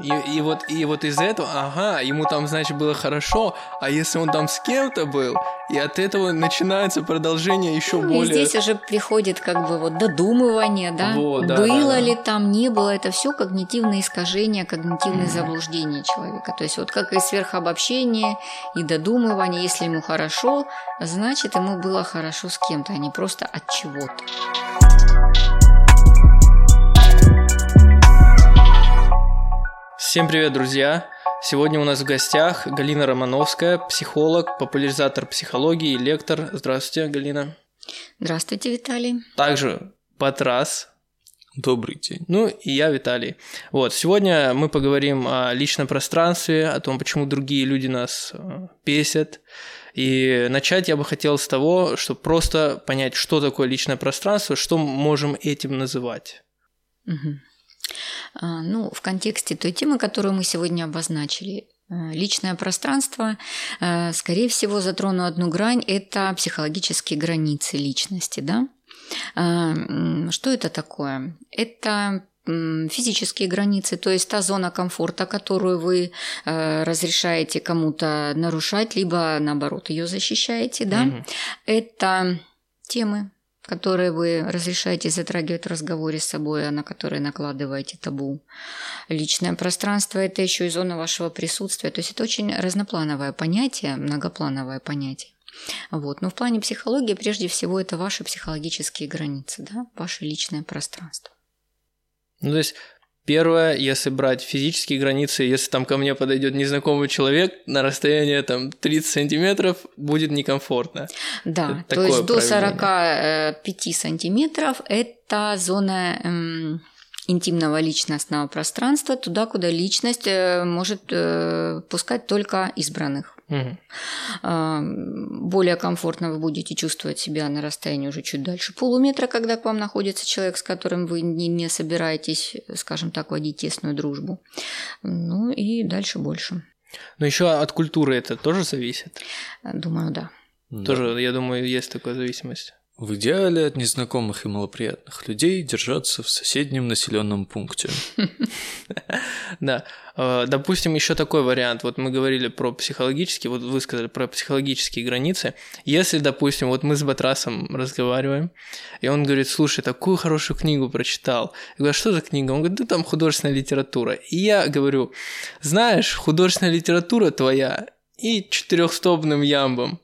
И, и, вот, и вот из этого, ага, ему там, значит, было хорошо, а если он там с кем-то был, и от этого начинается продолжение еще ну, более... И здесь уже приходит как бы вот додумывание, да, Вот, да, было да, да. ли там, не было, это все когнитивные искажения, когнитивные заблуждения человека. То есть вот как и сверхобобщение, и додумывание, если ему хорошо, значит ему было хорошо с кем-то, а не просто от чего-то. Всем привет, друзья! Сегодня у нас в гостях Галина Романовская, психолог, популяризатор психологии и лектор. Здравствуйте, Галина. Здравствуйте, Виталий. Также Патрас, Добрый день. ну и я, Виталий. Вот, сегодня мы поговорим о личном пространстве, о том, почему другие люди нас э, бесят. И начать я бы хотел с того, чтобы просто понять, что такое личное пространство, что мы можем этим называть. Мгм. А, Ну, в контексте той темы, которую мы сегодня обозначили, э, личное пространство, э, скорее всего, затрону одну грань, это психологические границы личности, да? А, Что это такое? Это физические границы, то есть та зона комфорта, которую вы э, разрешаете кому-то нарушать, либо наоборот ее защищаете, да? Мгм. Это темы, которые вы разрешаете затрагивать в разговоре с собой, а на которые накладываете табу. Личное пространство – это еще и зона вашего присутствия. То есть это очень разноплановое понятие, многоплановое понятие. Вот. Но в плане психологии прежде всего это ваши психологические границы, да? ваше личное пространство. Ну, то есть, первое, если брать физические границы, если там ко мне подойдет незнакомый человек на расстояние там 30 сантиметров, будет некомфортно. Да, Это то есть до 45 сантиметров это зона эм, интимного личностного пространства, туда, куда личность э, может э, пускать только избранных. А, Более комфортно вы будете чувствовать себя на расстоянии уже чуть дальше полуметра, когда к вам находится человек, с которым вы не, не собираетесь, скажем так, водить тесную дружбу. Ну и дальше больше. Но еще от культуры это тоже зависит. Думаю, да. Да. Тоже, я думаю, есть такая зависимость. В идеале от незнакомых и малоприятных людей держаться в соседнем населенном пункте. Да. Э, Допустим, еще такой вариант. Вот мы говорили про психологические, вот вы сказали про психологические границы. Если, допустим, вот мы с Батрасом разговариваем, и он говорит, слушай, такую хорошую книгу прочитал. Я говорю, а что за книга? Он говорит, да там художественная литература. И я говорю, знаешь, художественная литература твоя и четырехстопным ямбом.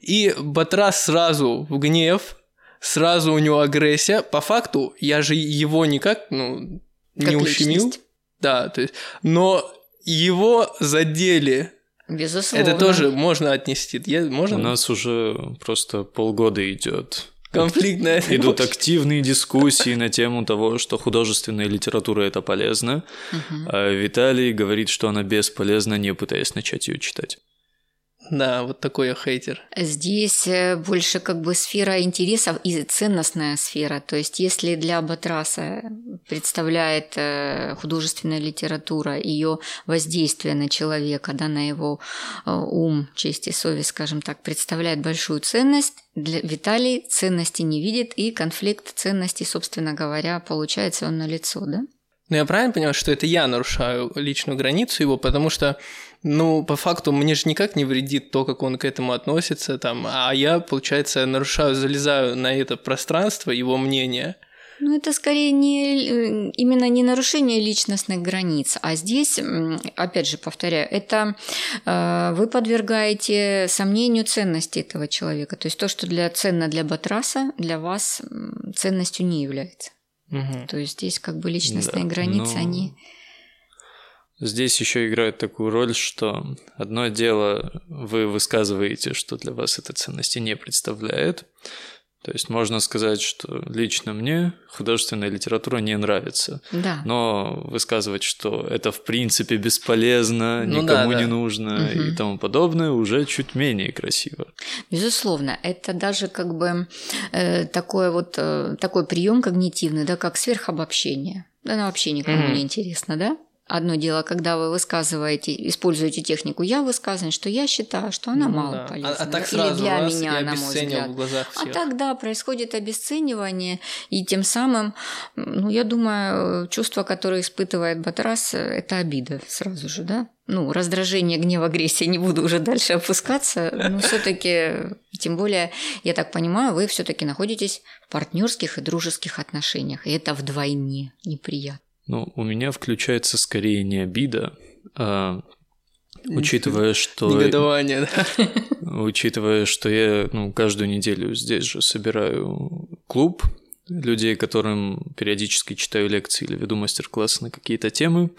И Батрас сразу в гнев, сразу у него агрессия. По факту, я же его никак, ну, Как не ущемил. личность. Да, то есть, но его задели. Безусловно. Это тоже можно отнести. Я, У можно? нас уже просто полгода идет. Конфликт на этой Идут почве. активные дискуссии на тему того, что художественная литература это полезно, а Виталий говорит, что она бесполезна, не пытаясь начать ее читать. Да, вот такой я хейтер. Здесь э, больше как бы сфера интересов и ценностная сфера. То есть если для Батраса представляет э, художественная литература, ее воздействие на человека, да, на его э, ум, честь и совесть, скажем так, представляет большую ценность, для Виталий ценности не видит, и конфликт ценностей, собственно говоря, получается он на лицо, да? Но я правильно понимаю, что это я нарушаю личную границу его, потому что, ну, по факту, мне же никак не вредит то, как он к этому относится, там, а я, получается, нарушаю, залезаю на это пространство, его мнение. Ну, это скорее не э, именно не нарушение личностных границ, а здесь, опять же, повторяю, это э, вы подвергаете сомнению ценности этого человека. То есть то, что для ценно для Батраса, для вас ценностью не является. Мгм. То есть здесь как бы личностные Да, границы, но они Здесь еще играет такую роль, что одно дело вы высказываете, что для вас это ценности не представляет. То есть можно сказать, что лично мне художественная литература не нравится. да. Но высказывать, что это в принципе бесполезно, Ну никому да, да. не нужно и Мгм. тому подобное, уже чуть менее красиво. Безусловно, это даже как бы э, такой вот э, такой прием когнитивный, да, как сверхобобщение. Да, оно вообще никому Мгм. не интересно, да? Одно дело, когда вы высказываете, используете технику «я высказываю», что я считаю, что она Ну мало да. полезна. А, а так Или сразу для раз меня, на мой взгляд. в глазах А всех. тогда происходит обесценивание, и тем самым, ну, я думаю, чувство, которое испытывает Батрас, это обида сразу же, да? Ну, раздражение, гнев, агрессия, не буду уже дальше опускаться, но все-таки, тем более, я так понимаю, вы все-таки находитесь в партнерских и дружеских отношениях, и это вдвойне неприятно. Ну, у меня включается скорее не обида, а учитывая, что... Негодование, да. Учитывая, что я ну, каждую неделю здесь же собираю клуб людей, которым периодически читаю лекции или веду мастер-классы на какие-то темы,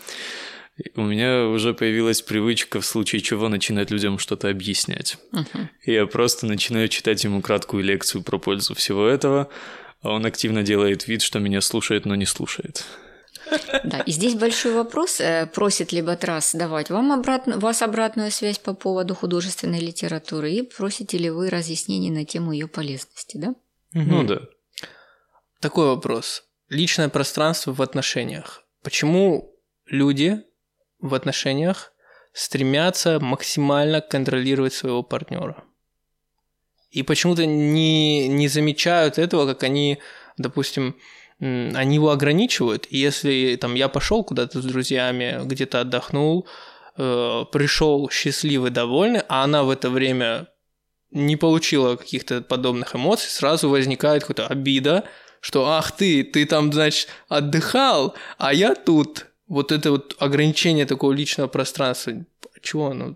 у меня уже появилась привычка в случае чего начинать людям что-то объяснять. И я просто начинаю читать ему краткую лекцию про пользу всего этого, а он активно делает вид, что меня слушает, но не слушает. Да, и здесь большой вопрос, э, просит ли Батрас давать вам обратно, вас обратную связь по поводу художественной литературы, и просите ли вы разъяснений на тему ее полезности, да? Ну да. Такой вопрос. Личное пространство в отношениях. Почему люди в отношениях стремятся максимально контролировать своего партнера? И почему-то не, не замечают этого, как они, допустим, они его ограничивают. И если там я пошел куда-то с друзьями, где-то отдохнул, э, пришел счастливый, довольный, а она в это время не получила каких-то подобных эмоций, сразу возникает какая-то обида, что ах ты, ты там, значит, отдыхал, а я тут. Вот это вот ограничение такого личного пространства. Чего оно?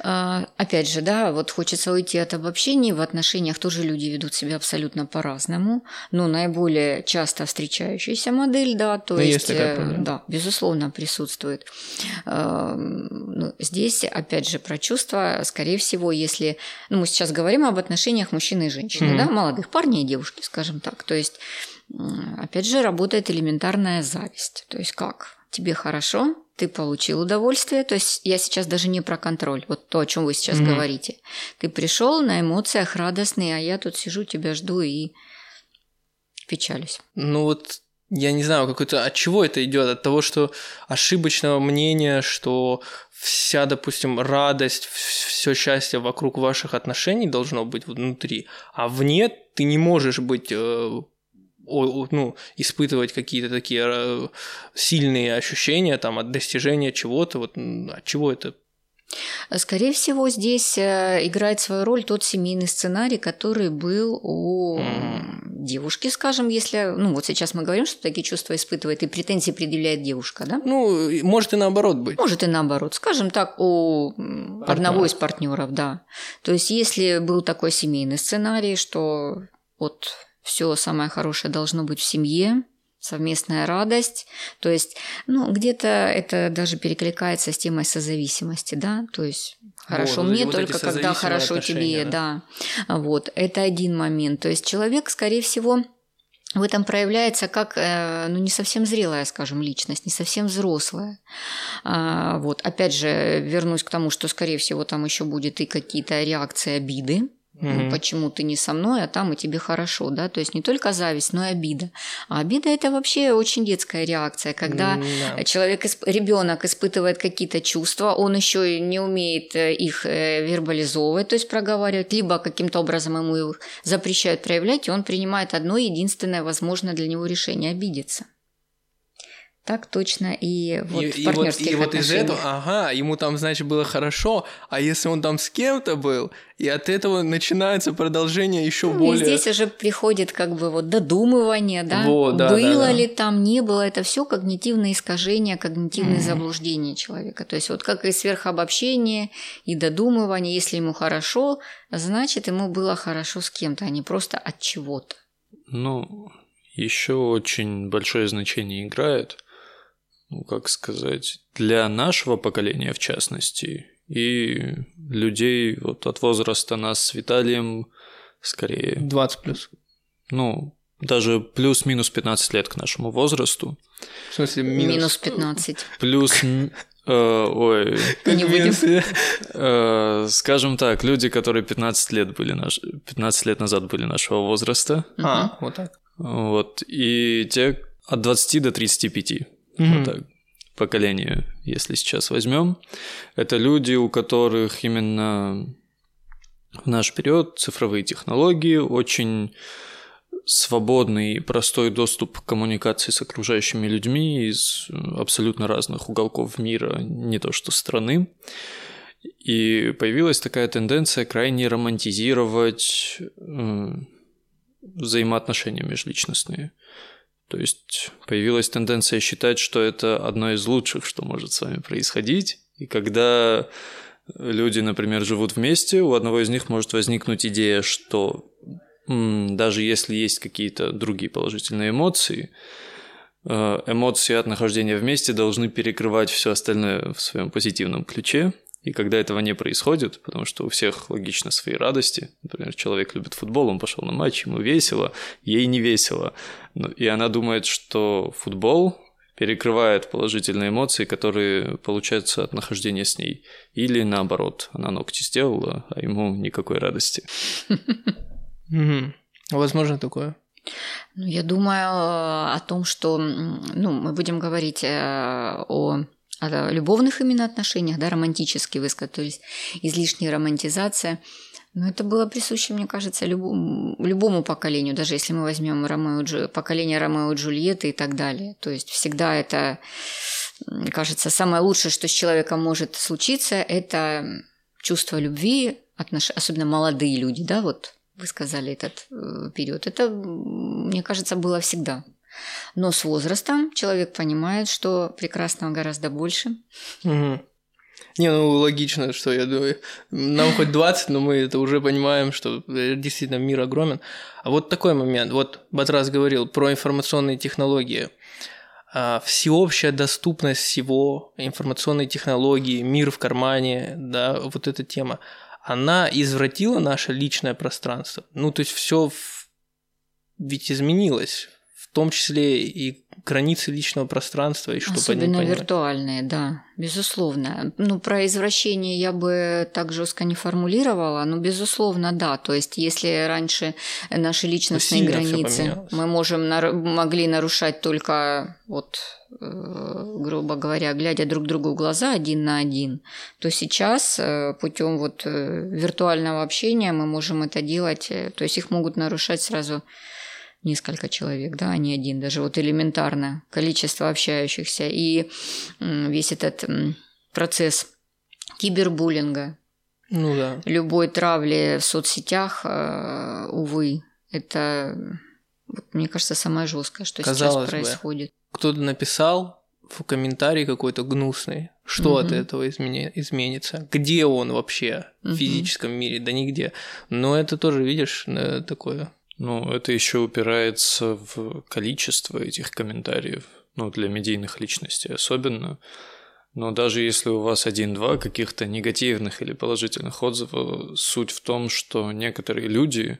А, Опять же, да, вот хочется уйти от обобщений. В отношениях тоже люди ведут себя абсолютно по-разному. Но наиболее часто встречающаяся модель, да, то Ну, есть, есть э, да, безусловно, присутствует. Эм, ну, здесь, опять же, про чувства, скорее всего, если... Ну, мы сейчас говорим об отношениях мужчины и женщины, Мгм. да, молодых парней и девушки, скажем так. То есть, опять же, работает элементарная зависть. То есть, как? Тебе хорошо, ты получил удовольствие. То есть я сейчас даже не про контроль, вот то, о чем вы сейчас Мгм. говорите. Ты пришел на эмоциях радостный, а я тут сижу, тебя жду и печалюсь. Ну вот я не знаю, какой-то от чего это идет? От того, что ошибочного мнения, что вся, допустим, радость, все счастье вокруг ваших отношений должно быть внутри, а вне ты не можешь быть э, ну, испытывать какие-то такие э, сильные ощущения там от достижения чего-то, вот от чего это? Скорее всего, здесь э, играет свою роль тот семейный сценарий, который был у девушки, скажем, если... Ну, вот сейчас мы говорим, что такие чувства испытывает и претензии предъявляет девушка, да? Ну, может и наоборот быть. Может и наоборот. Скажем так, у м, Партнёра. одного из партнеров, да. То есть, если был такой семейный сценарий, что вот все самое хорошее должно быть в семье, совместная радость, то есть, ну, где-то это даже перекликается с темой созависимости, да, то есть хорошо Вот, мне вот только когда хорошо тебе, да. Вот, это один момент. То есть человек, скорее всего, в этом проявляется как, э, ну, не совсем зрелая, скажем, личность, не совсем взрослая. А, вот, опять же, вернусь к тому, что, скорее всего, там еще будет и какие-то реакции обиды. Мгм. Почему ты не со мной, а там и тебе хорошо, да? То есть не только зависть, но и обида. А обида это вообще очень детская реакция, когда М-да. человек, ребенок испытывает какие-то чувства, он еще не умеет э, их э, вербализовывать, то есть проговаривать, либо каким-то образом ему их запрещают проявлять, и он принимает одно единственное возможное для него решение – обидеться. Так точно и вот и, в и вот, партнерских и вот из отношениях. этого, ага, ему там, значит, было хорошо, а если он там с кем-то был, и от этого начинается продолжение еще Ну, более... И здесь уже приходит как бы вот додумывание, да, Вот, да, было да, да. ли там, не было, это все когнитивные искажения, когнитивные Мгм. заблуждения человека. То есть вот как и сверхобобщение, и додумывание, если ему хорошо, значит ему было хорошо с кем-то, а не просто от чего-то. Ну, еще очень большое значение играет, ну, как сказать, для нашего поколения в частности, и людей вот от возраста нас с Виталием скорее, 20 плюс. ну, даже плюс-минус 15 лет к нашему возрасту. В смысле, Минус, минус. 15. Плюс... э, ой, Не будем. э, скажем так, люди, которые 15 лет были наш... 15 лет назад были нашего возраста, А, вот так. вот, и те от 20 до 35. Мгм. Вот так. поколение, если сейчас возьмем, это люди, у которых именно в наш период цифровые технологии очень свободный и простой доступ к коммуникации с окружающими людьми из абсолютно разных уголков мира, не то что страны. И появилась такая тенденция крайне романтизировать э, взаимоотношения межличностные. То есть появилась тенденция считать, что это одно из лучших, что может с вами происходить. И когда люди, например, живут вместе, у одного из них может возникнуть идея, что даже если есть какие-то другие положительные эмоции, э, эмоции от нахождения вместе должны перекрывать все остальное в своем позитивном ключе. И когда этого не происходит, потому что у всех логично свои радости, например, человек любит футбол, он пошел на матч, ему весело, ей не весело, и она думает, что футбол перекрывает положительные эмоции, которые получаются от нахождения с ней. Или наоборот, она ногти сделала, а ему никакой радости. Возможно такое. Ну, я думаю э, о том, что ну, мы будем говорить э, о о любовных именно отношениях, да, романтически есть излишняя романтизация. Но это было присуще, мне кажется, любому, любому поколению, даже если мы возьмем Ромео, поколение Ромео и Джульетты и так далее. То есть всегда это, кажется, самое лучшее, что с человеком может случиться, это чувство любви, отнош... особенно молодые люди, да, вот вы сказали этот э, период. Это, мне кажется, было всегда. Но с возрастом человек понимает, что прекрасного гораздо больше. Угу. Не, ну логично, что я думаю, нам хоть 20, но мы это уже понимаем, что действительно мир огромен. А вот такой момент, вот Батрас говорил про информационные технологии. А, всеобщая доступность всего, информационные технологии, мир в кармане, да, вот эта тема, она извратила наше личное пространство. Ну, то есть все ведь изменилось том числе и границы личного пространства и что Особенно виртуальные, да, безусловно. Ну, про извращение я бы так жестко не формулировала, но безусловно, да. То есть, если раньше наши личностные границы мы можем могли нарушать только вот э, грубо говоря, глядя друг другу в глаза один на один, то сейчас э, путем вот э, виртуального общения мы можем это делать, то есть их могут нарушать сразу несколько человек, да, а не один, даже вот элементарно количество общающихся и весь этот процесс кибербуллинга, ну да. любой травли в соцсетях, э, увы, это, мне кажется, самое жесткое, что Казалось сейчас происходит. Бы, кто-то написал в комментарии какой-то гнусный, что угу. от этого измени- изменится, где он вообще угу. в физическом мире, да нигде. Но это тоже, видишь, э, такое ну, это еще упирается в количество этих комментариев, ну, для медийных личностей особенно. Но даже если у вас один-два каких-то негативных или положительных отзывов, суть в том, что некоторые люди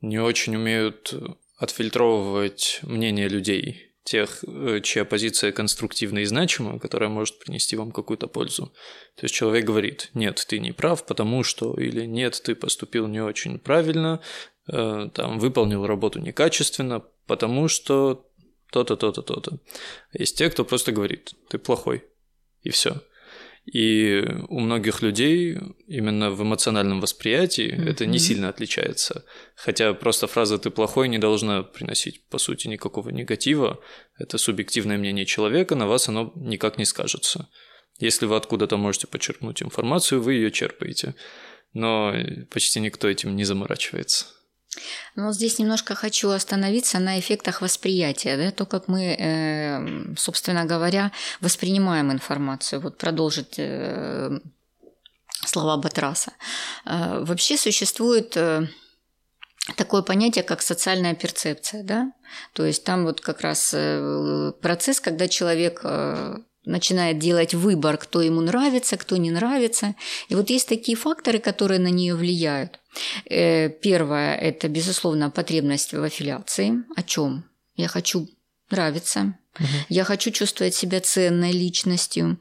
не очень умеют отфильтровывать мнение людей, тех, э, чья позиция конструктивна и значима, которая может принести вам какую-то пользу. То есть человек говорит, нет, ты не прав, потому что, или нет, ты поступил не очень правильно, Э, там, выполнил работу некачественно, потому что то-то, то-то, то-то. Есть те, кто просто говорит, ты плохой, и все. И у многих людей именно в эмоциональном восприятии mm-hmm. это не сильно отличается. Хотя просто фраза «ты плохой» не должна приносить, по сути, никакого негатива. Это субъективное мнение человека, на вас оно никак не скажется. Если вы откуда-то можете подчеркнуть информацию, вы ее черпаете. Но почти никто этим не заморачивается. Но здесь немножко хочу остановиться на эффектах восприятия, да, то, как мы, э, собственно говоря, воспринимаем информацию. Вот продолжить э, слова Батраса. Э, вообще существует такое понятие, как социальная перцепция, да, то есть там вот как раз процесс, когда человек начинает делать выбор, кто ему нравится, кто не нравится. И вот есть такие факторы, которые на нее влияют. Э, первое – это, безусловно, потребность в аффилиации. О чем? Я хочу нравиться, угу. я хочу чувствовать себя ценной личностью,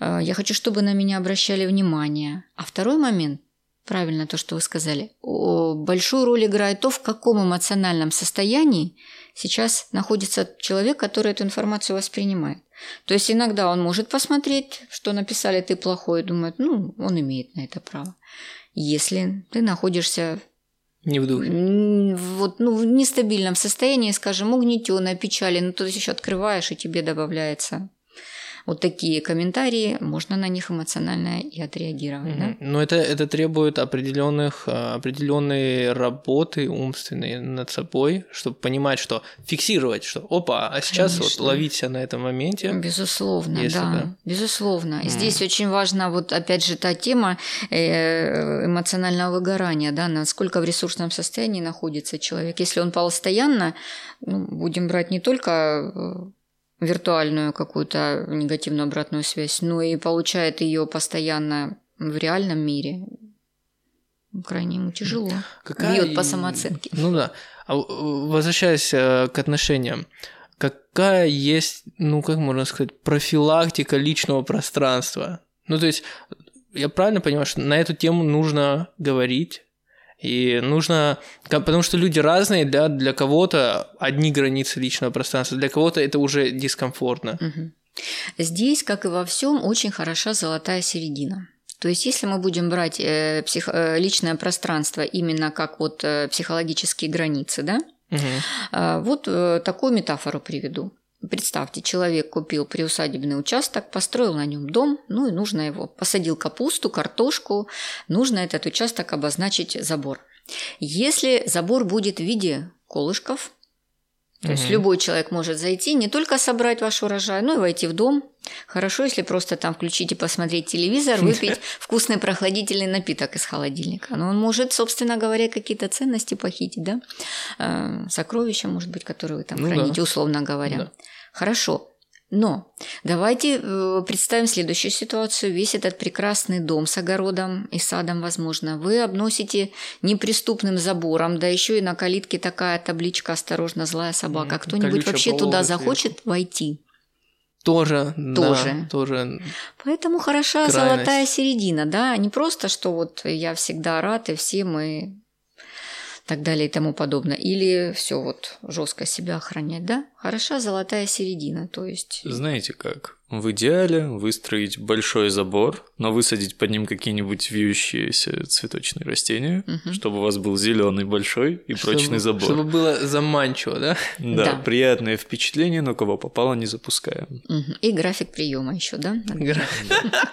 э, я хочу, чтобы на меня обращали внимание. А второй момент правильно то, что вы сказали. Большую роль играет то, в каком эмоциональном состоянии сейчас находится человек, который эту информацию воспринимает. То есть иногда он может посмотреть, что написали ты плохое, и думает, ну, он имеет на это право. Если ты находишься Не в духе. вот, ну, в нестабильном состоянии, скажем, угнетенной печали, ну, то есть еще открываешь, и тебе добавляется вот такие комментарии, можно на них эмоционально и отреагировать. да? Мгм. Но это, это требует определенных, а, определенной работы умственной над собой, чтобы понимать, что фиксировать, что опа, а сейчас вот Конечно. ловить себя на этом моменте. Безусловно, Если да, да. безусловно. Здесь очень важна вот опять же та тема э, эмоционального выгорания, да, насколько в ресурсном состоянии находится человек. Если он постоянно, ну, будем брать не только э, виртуальную какую-то негативную обратную связь, но и получает ее постоянно в реальном мире, крайне ему тяжело. Бьет по самооценке. Ну да. А возвращаясь э, к отношениям, какая есть, ну как можно сказать, профилактика личного пространства? Ну то есть, я правильно понимаю, что на эту тему нужно говорить, и нужно, потому что люди разные, да, для кого-то одни границы личного пространства, для кого-то это уже дискомфортно. Мгм. Здесь, как и во всем, очень хороша золотая середина. То есть, если мы будем брать э, псих- э, личное пространство именно как вот э, психологические границы, да, э, вот э, такую метафору приведу. Представьте, человек купил приусадебный участок, построил на нем дом, ну и нужно его. Посадил капусту, картошку, нужно этот участок обозначить забор. Если забор будет в виде колышков, то есть Мгм. любой человек может зайти, не только собрать ваш урожай, но и войти в дом. Хорошо, если просто там включить и посмотреть телевизор, выпить вкусный прохладительный напиток из холодильника. Но он может, собственно говоря, какие-то ценности похитить, да? Э, Сокровища, может быть, которые вы там Ну да. храните, условно говоря. Да. Хорошо. Но давайте э, представим следующую ситуацию. Весь этот прекрасный дом с огородом и садом, возможно, вы обносите неприступным забором, да еще и на калитке такая табличка «Осторожно, злая собака». Кто-нибудь вообще туда захочет войти? Тоже, да, Тоже. тоже. Поэтому хороша Крайность. золотая середина, да, не просто, что вот я всегда рад, и все мы так далее и тому подобное. Или все вот жестко себя охранять, да? Хороша золотая середина, то есть... Знаете как? В идеале выстроить большой забор, но высадить под ним какие-нибудь вьющиеся цветочные растения, Мгм. чтобы у вас был зеленый большой и прочный чтобы, забор. Чтобы было заманчиво, да? Да, Да. приятное впечатление, но кого попало, не запускаем. Мгм. И график приема еще, да? Гра-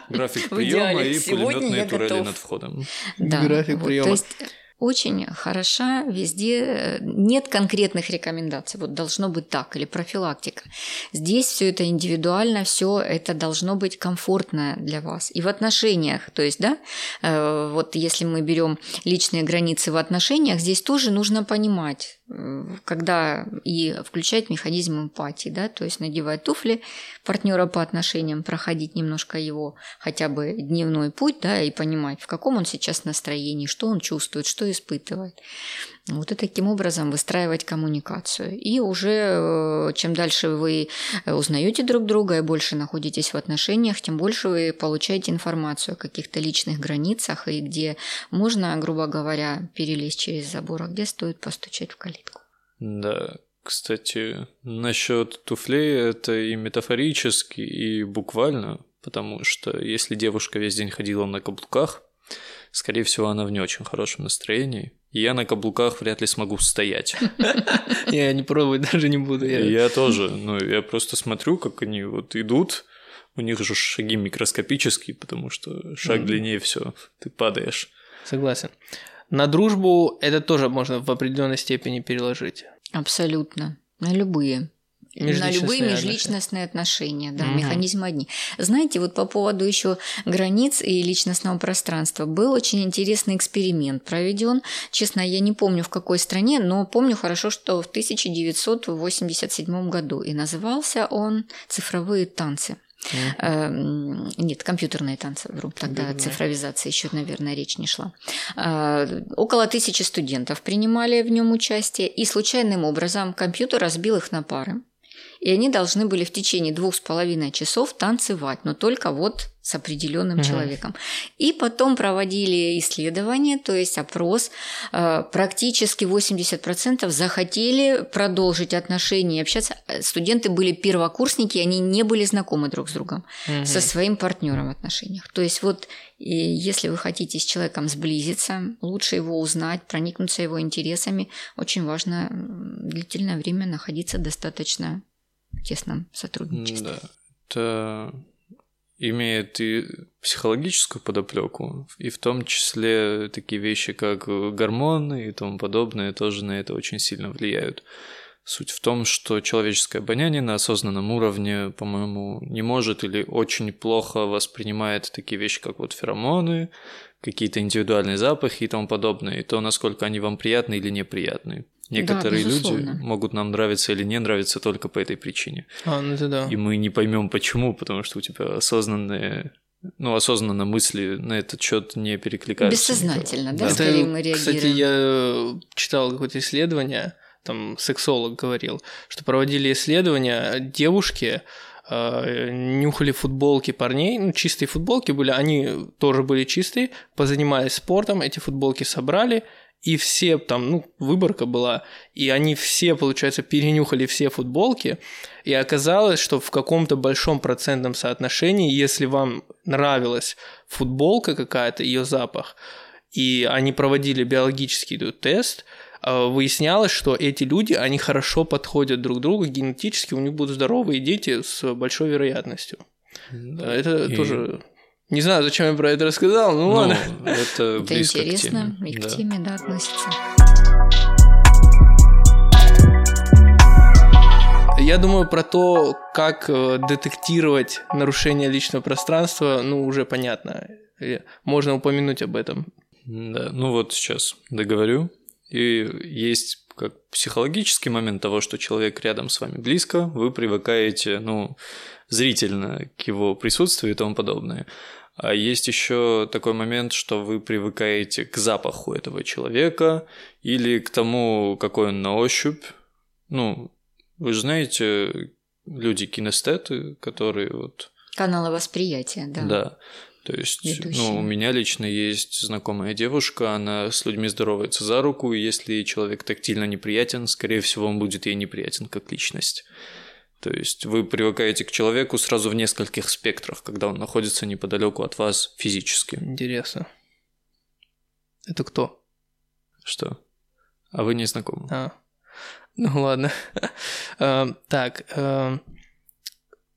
График приема и пулеметные турели над входом. Да, График приема. Очень хороша везде, э, нет конкретных рекомендаций, вот должно быть так, или профилактика. Здесь все это индивидуально, все это должно быть комфортно для вас. И в отношениях, то есть, да, э, вот если мы берем личные границы в отношениях, здесь тоже нужно понимать, когда и включать механизм эмпатии, да, то есть надевать туфли партнера по отношениям, проходить немножко его хотя бы дневной путь, да, и понимать, в каком он сейчас настроении, что он чувствует, что испытывает. Вот и таким образом выстраивать коммуникацию. И уже э, чем дальше вы э, узнаете друг друга и больше находитесь в отношениях, тем больше вы получаете информацию о каких-то личных границах и где можно, грубо говоря, перелезть через забор, а где стоит постучать в калитку. Да, кстати, насчет туфлей это и метафорически, и буквально, потому что если девушка весь день ходила на каблуках, скорее всего, она в не очень хорошем настроении. И я на каблуках вряд ли смогу стоять. Я не пробовать даже не буду. я- тоже, ну, я просто смотрю, как они вот идут, у них же шаги микроскопические, потому что шаг длиннее все, ты падаешь. Согласен. На дружбу это тоже можно в определенной степени переложить. Абсолютно. На любые. На любые межличностные отношения, да, Мгм. механизмы одни. Знаете, вот по поводу еще границ и личностного пространства был очень интересный эксперимент проведен. Честно, я не помню в какой стране, но помню хорошо, что в 1987 году. И назывался он «Цифровые танцы». Эм, Нет, компьютерные танцы, вру. Тогда Компьютерные. цифровизация еще, наверное, речь не шла. А, Около тысячи студентов принимали в нем участие, и случайным образом компьютер разбил их на пары. И они должны были в течение двух с половиной часов танцевать, но только вот с определенным угу. человеком. И потом проводили исследования, то есть опрос. Э, практически 80% захотели продолжить отношения и общаться. Студенты были первокурсники, они не были знакомы друг с другом угу. со своим партнером в отношениях. То есть вот и если вы хотите с человеком сблизиться, лучше его узнать, проникнуться его интересами, очень важно длительное время находиться достаточно тесном сотрудничестве. Да. Это имеет и психологическую подоплеку, и в том числе такие вещи, как гормоны и тому подобное, тоже на это очень сильно влияют. Суть в том, что человеческое обоняние на осознанном уровне, по-моему, не может или очень плохо воспринимает такие вещи, как вот феромоны, какие-то индивидуальные запахи и тому подобное, и то, насколько они вам приятны или неприятны. Некоторые да, люди могут нам нравиться или не нравиться только по этой причине. А, ну это да. И мы не поймем почему, потому что у тебя осознанные ну, осознанно мысли на этот счет не перекликаются. Бессознательно, да, да. скорее мы реагируем. Кстати, я читал какое-то исследование, там сексолог говорил, что проводили исследования девушки, э, нюхали футболки парней, ну, чистые футболки были, они тоже были чистые, позанимались спортом, эти футболки собрали, и все там, ну, выборка была, и они все, получается, перенюхали все футболки, и оказалось, что в каком-то большом процентном соотношении, если вам нравилась футболка какая-то, ее запах, и они проводили биологический тест, э, выяснялось, что эти люди, они хорошо подходят друг другу генетически, у них будут здоровые дети с большой вероятностью. Да. Это и... тоже не знаю, зачем я про это рассказал, но ну, ладно. Это, это интересно к теме. и к да. теме, да, относится. Я думаю, про то, как э, детектировать нарушение личного пространства, ну, уже понятно. Можно упомянуть об этом. Да, ну вот сейчас договорю. И есть как психологический момент того, что человек рядом с вами близко, вы привыкаете, ну, зрительно к его присутствию и тому подобное. А есть еще такой момент, что вы привыкаете к запаху этого человека или к тому, какой он на ощупь. Ну, вы же знаете, люди кинестеты, которые вот... Каналы восприятия, да. Да. То есть, Ведущие. ну, у меня лично есть знакомая девушка, она с людьми здоровается за руку, и если человек тактильно неприятен, скорее всего, он будет ей неприятен как личность. То есть вы привыкаете к человеку сразу в нескольких спектрах, когда он находится неподалеку от вас физически. Интересно. Это кто? Что? А вы не знакомы? А. Ну ладно. Э, так, э,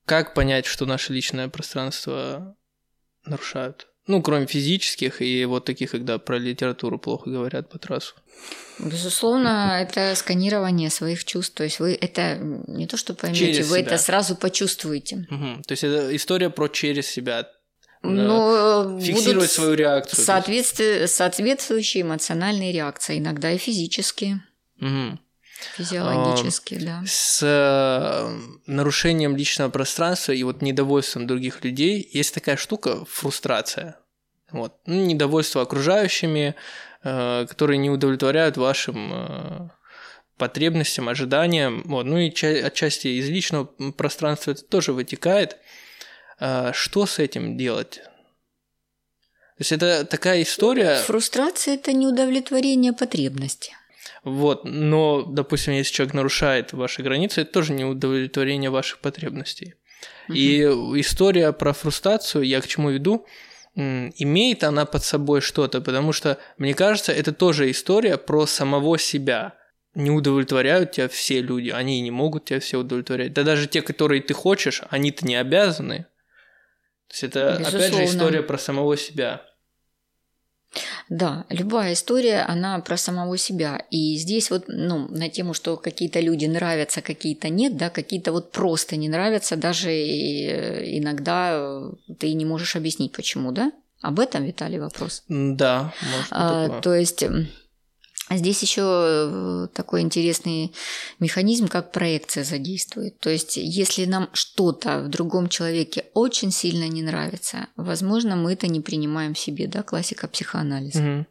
как понять, что наше личное пространство нарушают? Ну, кроме физических и вот таких, когда про литературу плохо говорят по трассу. Безусловно, это сканирование своих чувств. То есть вы это не то, что поймете, через вы себя. это сразу почувствуете. Угу. То есть это история про через себя. Но фиксировать свою реакцию. Соответствие, соответствующие эмоциональные реакции, иногда и физические. Угу. Физиологически, а, да. С э, нарушением личного пространства и вот недовольством других людей есть такая штука фрустрация. Вот. Ну, недовольство окружающими, э, которые не удовлетворяют вашим э, потребностям, ожиданиям. Вот. Ну и ча- отчасти из личного пространства это тоже вытекает. Э, что с этим делать? То есть это такая история... Фрустрация – это неудовлетворение потребности. Вот, но, допустим, если человек нарушает ваши границы, это тоже не удовлетворение ваших потребностей. Угу. И история про фрустрацию, я к чему веду, имеет она под собой что-то, потому что, мне кажется, это тоже история про самого себя. Не удовлетворяют тебя все люди, они не могут тебя все удовлетворять. Да даже те, которые ты хочешь, они-то не обязаны. То есть это, Безусловно. опять же, история про самого себя. Да, любая история, она про самого себя. И здесь вот, ну, на тему, что какие-то люди нравятся, какие-то нет, да, какие-то вот просто не нравятся, даже э, иногда э, ты не можешь объяснить, почему, да? Об этом, Виталий, вопрос? Да, может а, То есть Здесь еще э, такой интересный механизм, как проекция задействует. То есть, если нам что-то в другом человеке очень сильно не нравится, возможно, мы это не принимаем в себе, да, классика психоанализа.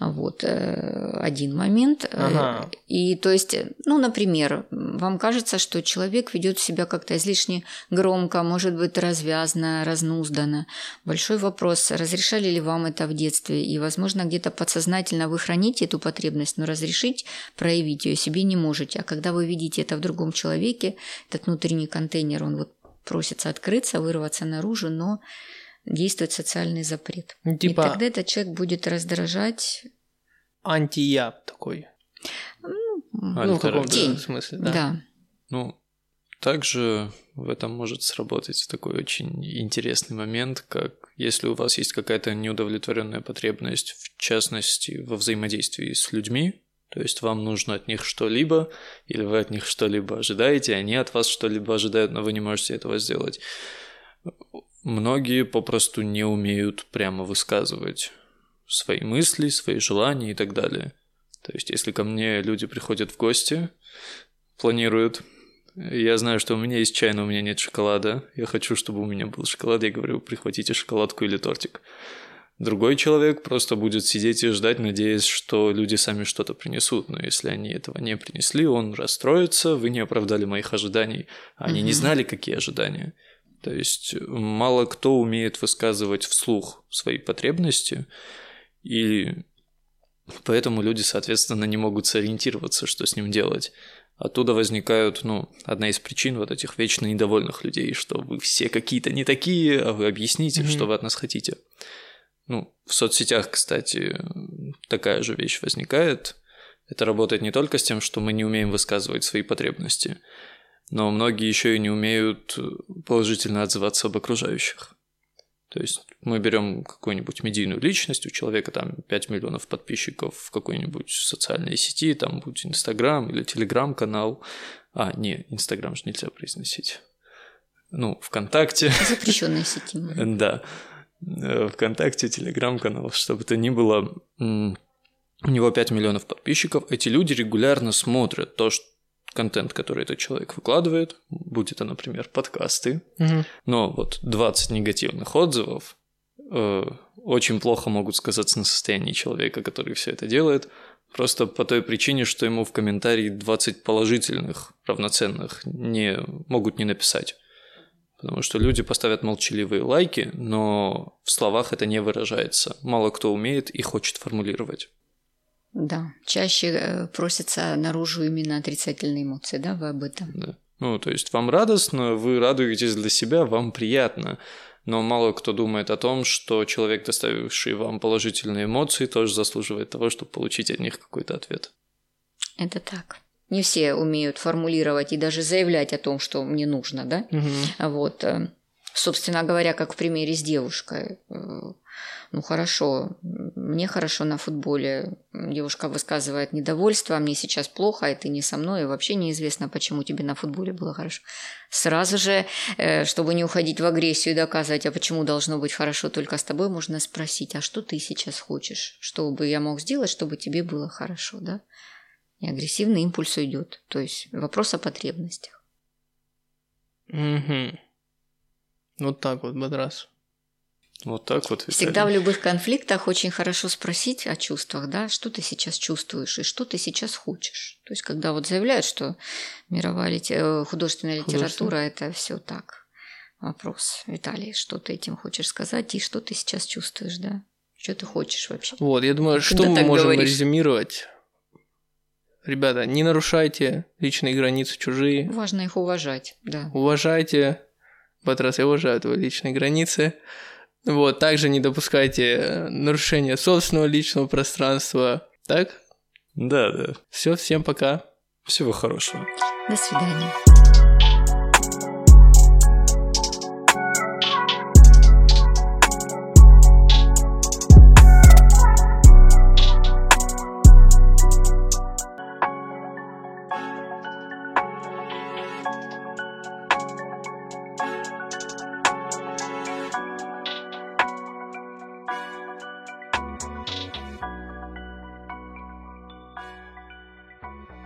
Угу. Вот э, один момент. Э, ага. И то есть, ну, например, вам кажется, что человек ведет себя как-то излишне громко, может быть, развязно, разнузданно. Большой вопрос, разрешали ли вам это в детстве? И, возможно, где-то подсознательно вы храните эту потребность потребность, но разрешить проявить ее себе не можете. А когда вы видите это в другом человеке, этот внутренний контейнер, он вот просится открыться, вырваться наружу, но действует социальный запрет. Ну, типа... И тогда этот человек будет раздражать. Антия такой. Ну, ну в каком-то смысле, да. да. Ну, также в этом может сработать такой очень интересный момент, как если у вас есть какая-то неудовлетворенная потребность, в частности, во взаимодействии с людьми, то есть вам нужно от них что-либо, или вы от них что-либо ожидаете, они от вас что-либо ожидают, но вы не можете этого сделать. Многие попросту не умеют прямо высказывать свои мысли, свои желания и так далее. То есть, если ко мне люди приходят в гости, планируют я знаю, что у меня есть чай, но у меня нет шоколада. Я хочу, чтобы у меня был шоколад. Я говорю, прихватите шоколадку или тортик. Другой человек просто будет сидеть и ждать, надеясь, что люди сами что-то принесут. Но если они этого не принесли, он расстроится, вы не оправдали моих ожиданий. Они не знали, какие ожидания. То есть мало кто умеет высказывать вслух свои потребности, и поэтому люди, соответственно, не могут сориентироваться, что с ним делать. Оттуда возникают, ну, одна из причин вот этих вечно недовольных людей, что вы все какие-то не такие, а вы объясните, mm-hmm. что вы от нас хотите. Ну, в соцсетях, кстати, такая же вещь возникает. Это работает не только с тем, что мы не умеем высказывать свои потребности, но многие еще и не умеют положительно отзываться об окружающих. То есть мы берем какую-нибудь медийную личность, у человека там 5 миллионов подписчиков в какой-нибудь социальной сети, там будь Инстаграм или Телеграм-канал. А, не, Инстаграм же нельзя произносить. Ну, ВКонтакте. Запрещенная сети. Да. Э, ВКонтакте, Телеграм-канал, чтобы это ни было. У него 5 миллионов подписчиков. Эти люди регулярно смотрят то, что контент, который этот человек выкладывает, будь это, например, подкасты, угу. но вот 20 негативных отзывов э, очень плохо могут сказаться на состоянии человека, который все это делает, просто по той причине, что ему в комментарии 20 положительных, равноценных не могут не написать. Потому что люди поставят молчаливые лайки, но в словах это не выражается. Мало кто умеет и хочет формулировать. Да, чаще э, просятся наружу именно отрицательные эмоции, да, вы об этом? Да. Ну, то есть вам радостно, вы радуетесь для себя, вам приятно. Но мало кто думает о том, что человек, доставивший вам положительные эмоции, тоже заслуживает того, чтобы получить от них какой-то ответ. Это так. Не все умеют формулировать и даже заявлять о том, что мне нужно, да? Угу. Вот. Э, собственно говоря, как в примере с девушкой э, ну хорошо, мне хорошо на футболе. Девушка высказывает недовольство, а мне сейчас плохо, и ты не со мной, и вообще неизвестно, почему тебе на футболе было хорошо. Сразу же, э, чтобы не уходить в агрессию и доказывать, а почему должно быть хорошо только с тобой, можно спросить, а что ты сейчас хочешь? Что бы я мог сделать, чтобы тебе было хорошо, да? И агрессивный импульс уйдет. То есть вопрос о потребностях. Угу. Вот так вот, Бадрас. Вот так вот. Виталий. Всегда в любых конфликтах очень хорошо спросить о чувствах, да, что ты сейчас чувствуешь и что ты сейчас хочешь. То есть, когда вот заявляют, что мировая лите... Э, художественная литература это все так. Вопрос, Виталий, что ты этим хочешь сказать и что ты сейчас чувствуешь, да? Что ты хочешь вообще? Вот, я думаю, что мы можем говоришь? резюмировать. Ребята, не нарушайте личные границы чужие. Важно их уважать, да. Уважайте. Батрас, я уважаю твои личные границы. Вот, также не допускайте э, нарушения собственного личного пространства. Так? Да, да. Все, всем пока. Всего хорошего. До свидания.